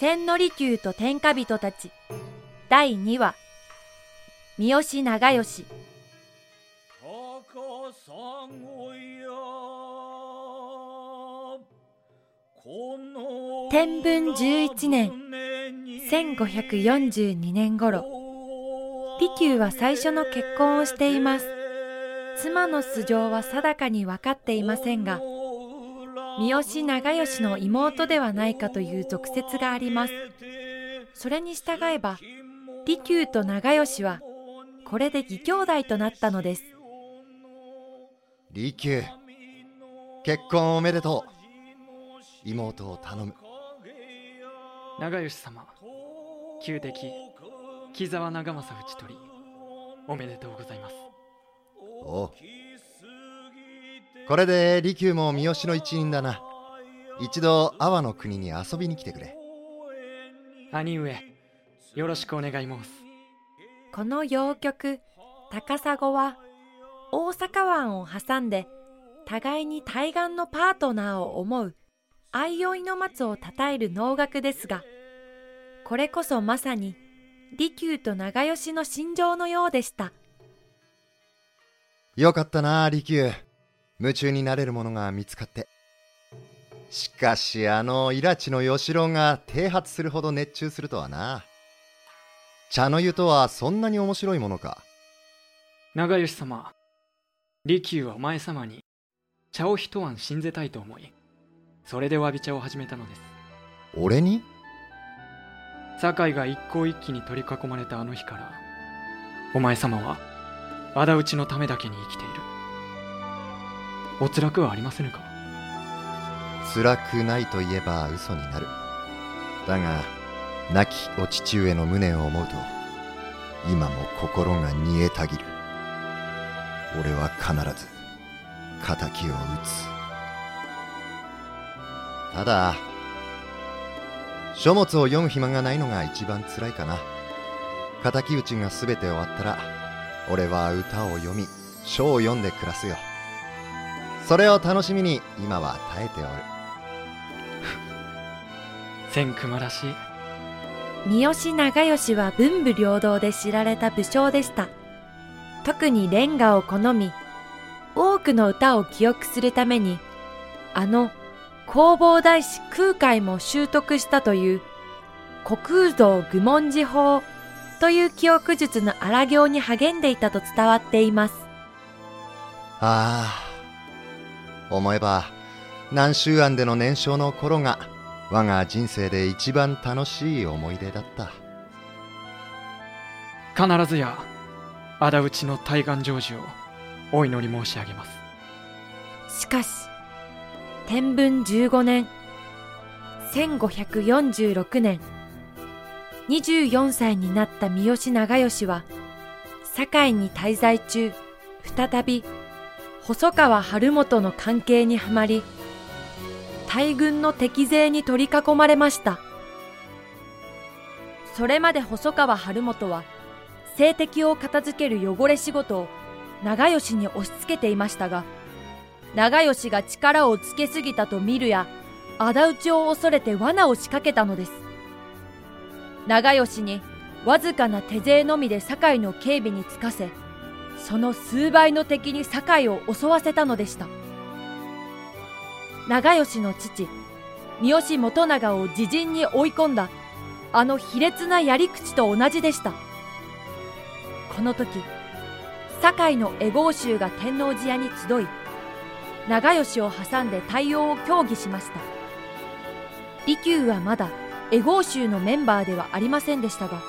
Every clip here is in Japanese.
千利休と天下人たち。第2話。三好長慶。天文11年。1542年頃。利休は最初の結婚をしています。妻の素性は定かに分かっていませんが三好長慶の妹ではないかという俗説があります。それに従えば利休と長慶はこれで義兄弟となったのです。利休結婚おめでとう。妹を頼む。長慶様旧敵木沢長政討ち取りおめでとうございます。おうこれで利休も三好の一員だな。一度阿波の国に遊びに来てくれ。兄上よろしくお願い申す。この洋曲高砂は大阪湾を挟んで互いに対岸のパートナーを思う相生の松をたたえる能楽ですがこれこそまさに利休と長慶の心情のようでした。よかったな利休夢中になれるものが見つかって。しかしあのイラチの吉郎が剃髪するほど熱中するとはな。茶の湯とはそんなに面白いものか。長慶様利休はお前様に茶を一碗信ぜたいと思いそれでわび茶を始めたのです。俺に？酒井が一向一揆に取り囲まれたあの日からお前様は仇討ちのためだけに生きているお辛くはありませぬか？辛くないと言えば嘘になる。だが亡きお父上の無念を思うと今も心が煮えたぎる。俺は必ず敵を討つ。ただ書物を読む暇がないのが一番辛いかな。敵討ちが全て終わったら俺は歌を読み書を読んで暮らすよ。それを楽しみに今は耐えておる。千熊らしい三好長慶は文武両道で知られた武将でした。特にレンガを好み多くの歌を記憶するためにあの弘法大師空海も習得したという虚空道愚問寺法という記憶術の荒行に励んでいたと伝わっています。ああ思えば南州庵での年少の頃が我が人生で一番楽しい思い出だった。必ずや仇討ちの対岸成就をお祈り申し上げます。しかし天文15年1546年24歳になった三好長慶は堺に滞在中再び細川晴元の関係にはまり大軍の敵勢に取り囲まれました。それまで細川晴元は政敵を片付ける汚れ仕事を長慶に押し付けていましたが長慶が力をつけすぎたと見るや仇討ちを恐れて罠を仕掛けたのです。長慶にわずかな手勢のみで堺の警備につかせその数倍の敵に堺を襲わせたのでした。長慶の父三好元長を自陣に追い込んだあの卑劣なやり口と同じでした。この時堺の江郷衆が天王寺屋に集い長慶を挟んで対応を協議しました。利休はまだ江郷衆のメンバーではありませんでしたが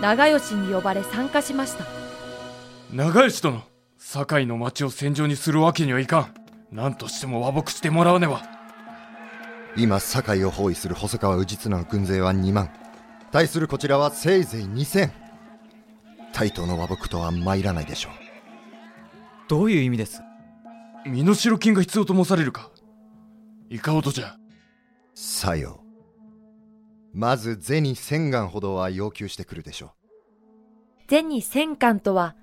長慶に呼ばれ参加しました。長慶殿堺の町を戦場にするわけにはいかん。何としても和睦してもらわねば。今堺を包囲する細川氏綱の軍勢は2万。対するこちらはせいぜい2000対等の和睦とは参らないでしょう。どういう意味です？身代金が必要と申されるか。いかほどじゃ。さよう。まず銭千貫ほどは要求してくるでしょう。銭千貫とは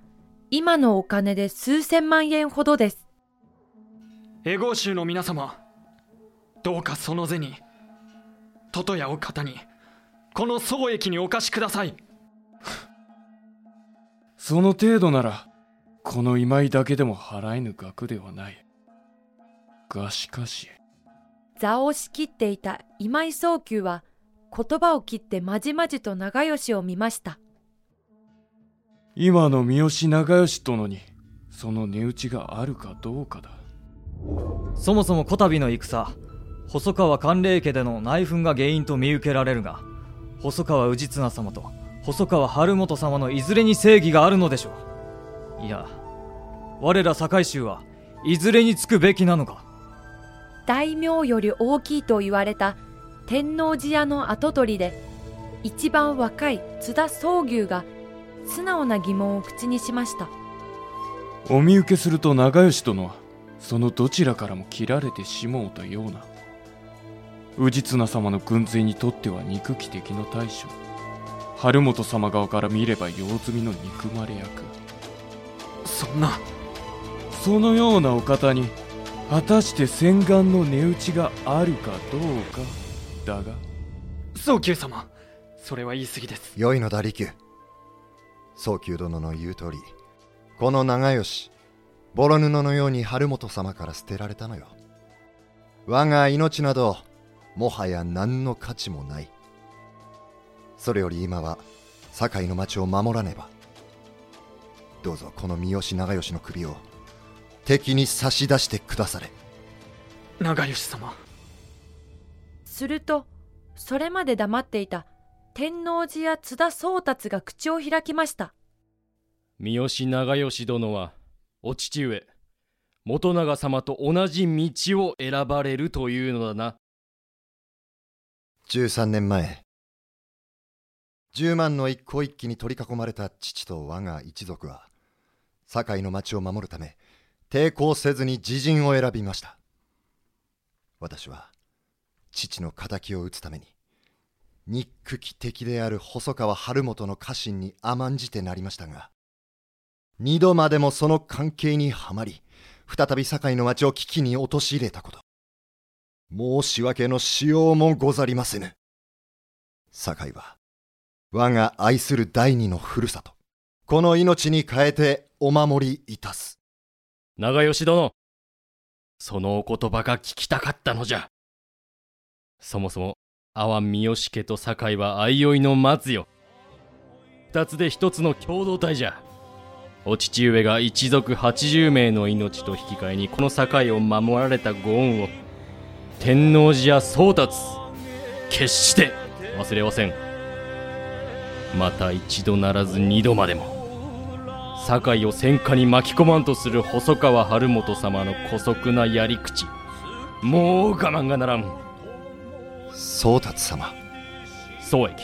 今のお金で数千万円ほどです。エゴ州の皆様どうかその銭トトヤを肩にこの宋益にお貸しください。その程度ならこの今井だけでも払えぬ額ではない。がしかし。座を仕切っていた今井宗久は言葉を切ってまじまじと長吉を見ました今の三好長吉殿にその値打ちがあるかどうかだ。そもそもこたびの戦細川寒冷家での内紛が原因と見受けられるが細川氏綱様と細川晴元様のいずれに正義があるのでしょう。いや我ら堺州はいずれにつくべきなのか。大名より大きいと言われた天王寺屋の跡取りで一番若い津田宗牛が素直な疑問を口にしました。お見受けすると長吉殿はそのどちらからも切られてしもうたような。氏綱様の軍勢にとっては憎き敵の大将。晴元様側から見れば用済みの憎まれ役。そんな。そのようなお方に果たして洗顔の値打ちがあるかどうかだが。宗久様それは言い過ぎです。良いのだ利休宗久殿の言う通りこの長吉ボロ布のように晴元様から捨てられたのよ。我が命などもはや何の価値もない。それより今は堺の町を守らねば。どうぞこの三好長吉の首を敵に差し出してくだされ。長吉様。するとそれまで黙っていた天王寺や津田宗達が口を開きました。三好長吉殿はお父上元長様と同じ道を選ばれるというのだな。13年前10万の一向一揆に取り囲まれた父と我が一族は堺の町を守るため抵抗せずに自陣を選びました。私は父の敵を討つために憎き敵である細川晴元の家臣に甘んじてなりましたが二度までもその関係にはまり再び堺の町を危機に陥れたこと。申し訳のしようもござりませぬ。堺は我が愛する第二のふるさと。この命に変えてお守りいたす。長吉殿そのお言葉が聞きたかったのじゃ。そもそも阿波三好家と堺は相生の松よ。二つで一つの共同体じゃ。お父上が一族80名の命と引き換えにこの堺を守られたご恩を天王寺や宗達決して忘れません。また一度ならず二度までも。堺を戦火に巻き込まんとする細川晴元様の姑息なやり口。もう我慢がならん。宗達様。宗益。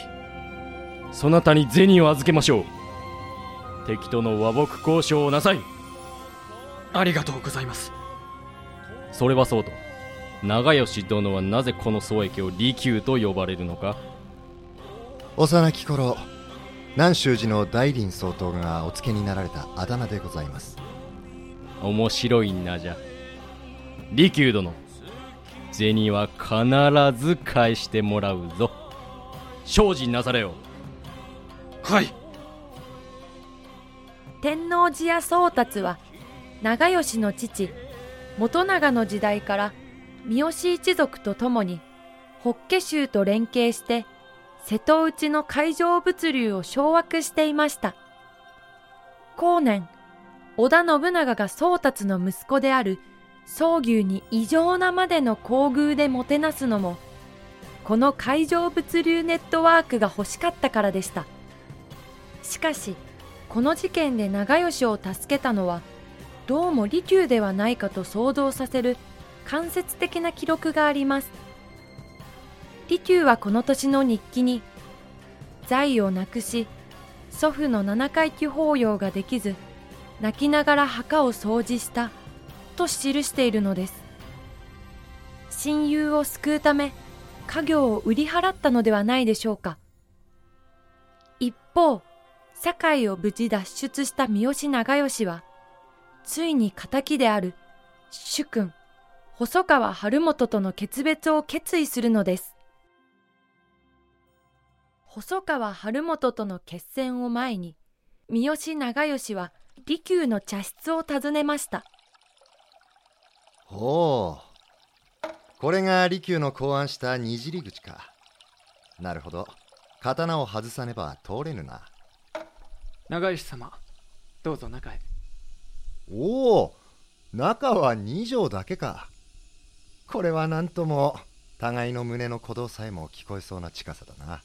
そなたに銭を預けましょう。敵との和睦交渉をなさい。ありがとうございます。それはそうと。長吉殿はなぜこの宗益を利休と呼ばれるのか？幼き頃南宗寺の大林総統がお付けになられたあだ名でございます。面白いなじゃ。利休殿銭は必ず返してもらうぞ。精進なされよ。はい。天王寺や宗達は長吉の父元長の時代から三好一族と共に法華宗と連携して瀬戸内の海上物流を掌握していました。後年織田信長が宗達の息子である宗牛に異常なまでの厚遇でもてなすのもこの海上物流ネットワークが欲しかったからでした。しかしこの事件で長吉を助けたのはどうも利休ではないかと想像させる間接的な記録があります。利休はこの年の日記に財をなくし祖父の七回忌法要ができず泣きながら墓を掃除した。と記しているのです。親友を救うため家業を売り払ったのではないでしょうか。一方堺を無事脱出した三好長吉はついに仇である主君細川晴元との決別を決意するのです。細川晴元との決戦を前に三好長慶は利休の茶室を訪ねました。ほう。これが利休の考案したにじり口か。なるほど。刀を外さねば通れぬな。長吉様どうぞ中へ。おお中は2畳だけか。これは何とも互いの胸の鼓動さえも聞こえそうな近さだな。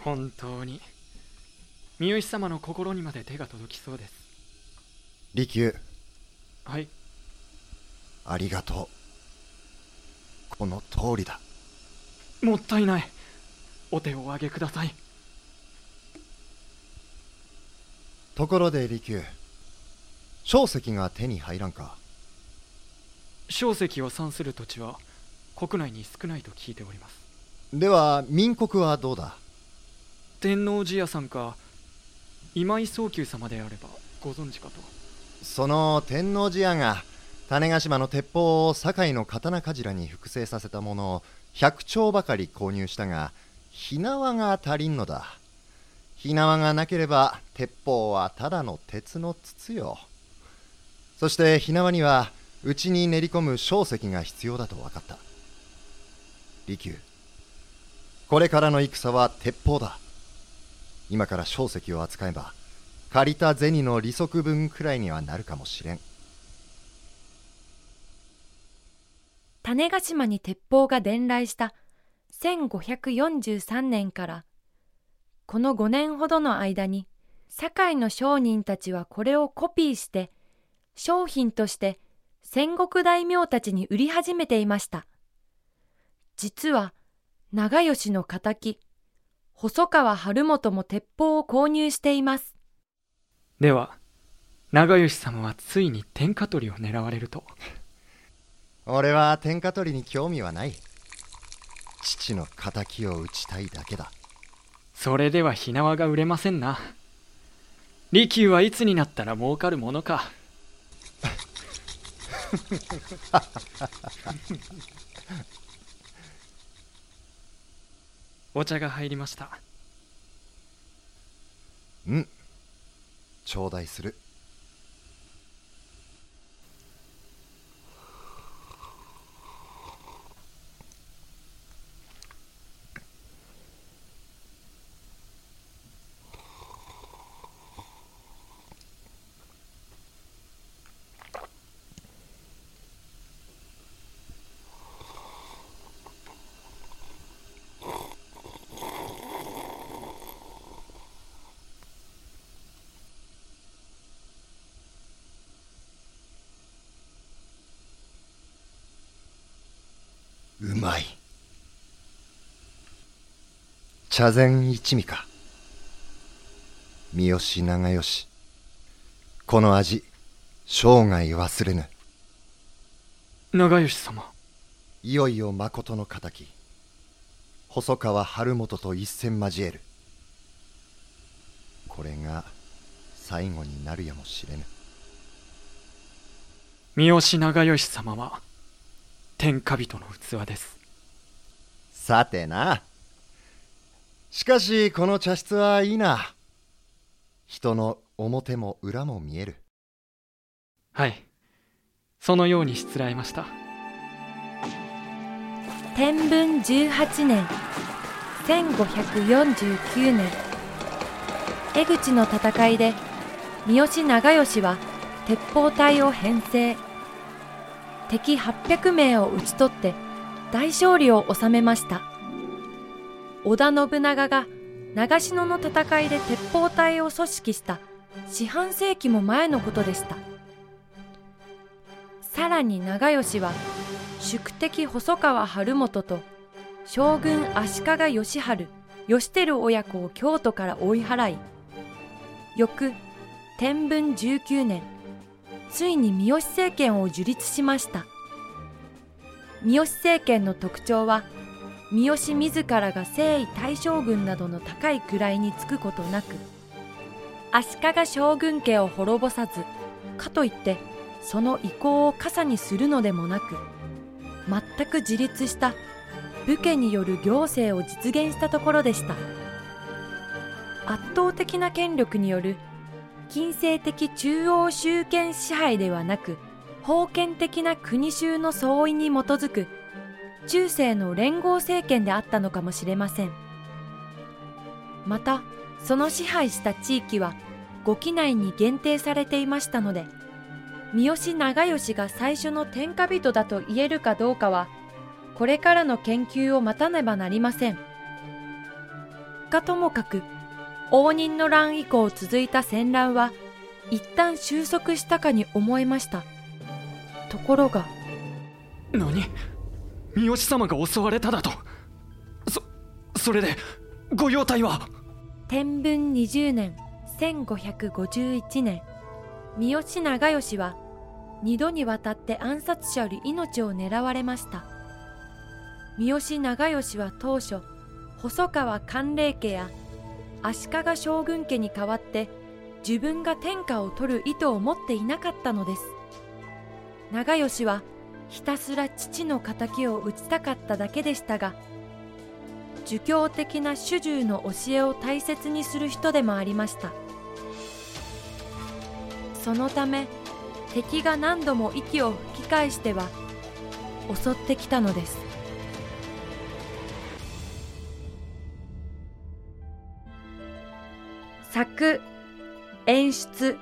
本当に三好様の心にまで手が届きそうです。利休。はいありがとう。この通りだ。もったいない。お手をお上げください。ところで利休小石が手に入らんか？小石を産する土地は国内に少ないと聞いております。では民国はどうだ？天王寺屋さんか今井宗久様であればご存知かと。その天王寺屋が種子島の鉄砲を堺の刀鍛冶らに複製させたものを100丁ばかり購入したが火縄が足りんのだ。火縄がなければ鉄砲はただの鉄の筒よ。そして火縄には内に練り込む小石が必要だと分かった。利休。これからの戦は鉄砲だ。今から小石を扱えば借りた銭の利息分くらいにはなるかもしれん。種子島に鉄砲が伝来した1543年から。この5年ほどの間に堺の商人たちはこれをコピーして商品として戦国大名たちに売り始めていました。実は長吉の敵細川晴元も鉄砲を購入しています。では長吉様はついに天下取りを狙われると。俺は天下取りに興味はない。父の敵を討ちたいだけだ。それでは火縄が売れませんな。利休はいつになったら儲かるものか。お茶が入りました。うん。頂戴するうまい茶膳一味か。三好長慶。この味生涯忘れぬ。長吉様。いよいよ誠の敵。細川晴元と一戦交える。これが最後になるやもしれぬ。三好長慶様は天下人の器です。さてなしかしこの茶室はいいな。人の表も裏も見える。はい。そのようにしつらえました。天文18年1549年。江口の戦いで三好長慶は鉄砲隊を編成。敵800名を討ち取って大勝利を収めました織田信長が長篠の戦いで鉄砲隊を組織した四半世紀も前のことでした。さらに長慶は宿敵細川晴元と将軍足利義晴義輝親子を京都から追い払い翌天文19年ついに三好政権を樹立しました。三好政権の特徴は三好自らが征夷大将軍などの高い位につくことなく足利将軍家を滅ぼさずかといってその意向を傘にするのでもなく全く自立した武家による行政を実現したところでした。圧倒的な権力による近世的中央集権支配ではなく封建的な国衆の総意に基づく中世の連合政権であったのかもしれません。またその支配した地域は五期内に限定されていましたので三好長慶が最初の天下人だと言えるかどうかはこれからの研究を待たねばなりません。かともかく応仁の乱以降続いた戦乱は一旦収束したかに思えました。ところが。何？三好様が襲われただと。そそれで御用隊は？天文20年1551年。三好長慶は二度にわたって暗殺者より命を狙われました。三好長慶は当初細川寒冷家や足利将軍家に代わって自分が天下を取る意図を持っていなかったのです。長慶はひたすら父の敵を討ちたかっただけでしたが儒教的な主従の教えを大切にする人でもありました。そのため敵が何度も息を吹き返しては襲ってきたのです。作演出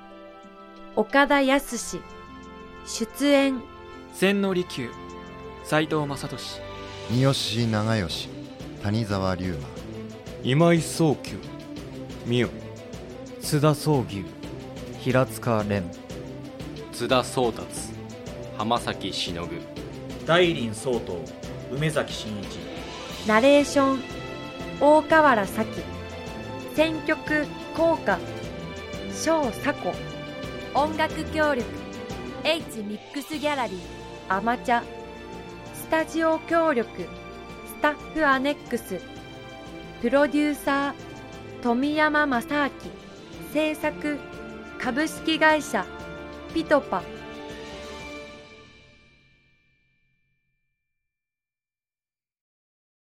岡田康出演千利休斎藤正俊三好長慶谷沢龍馬。今井宗久美代。津田宗牛平塚蓮。津田宗達浜崎しのぐ。大林総統梅崎真一。ナレーション大河原咲選曲効果小佐子音楽協力 H ミックスギャラリーアマチャ。スタジオ協力。スタッフアネックス。プロデューサー富山正明。制作株式会社ピトパ。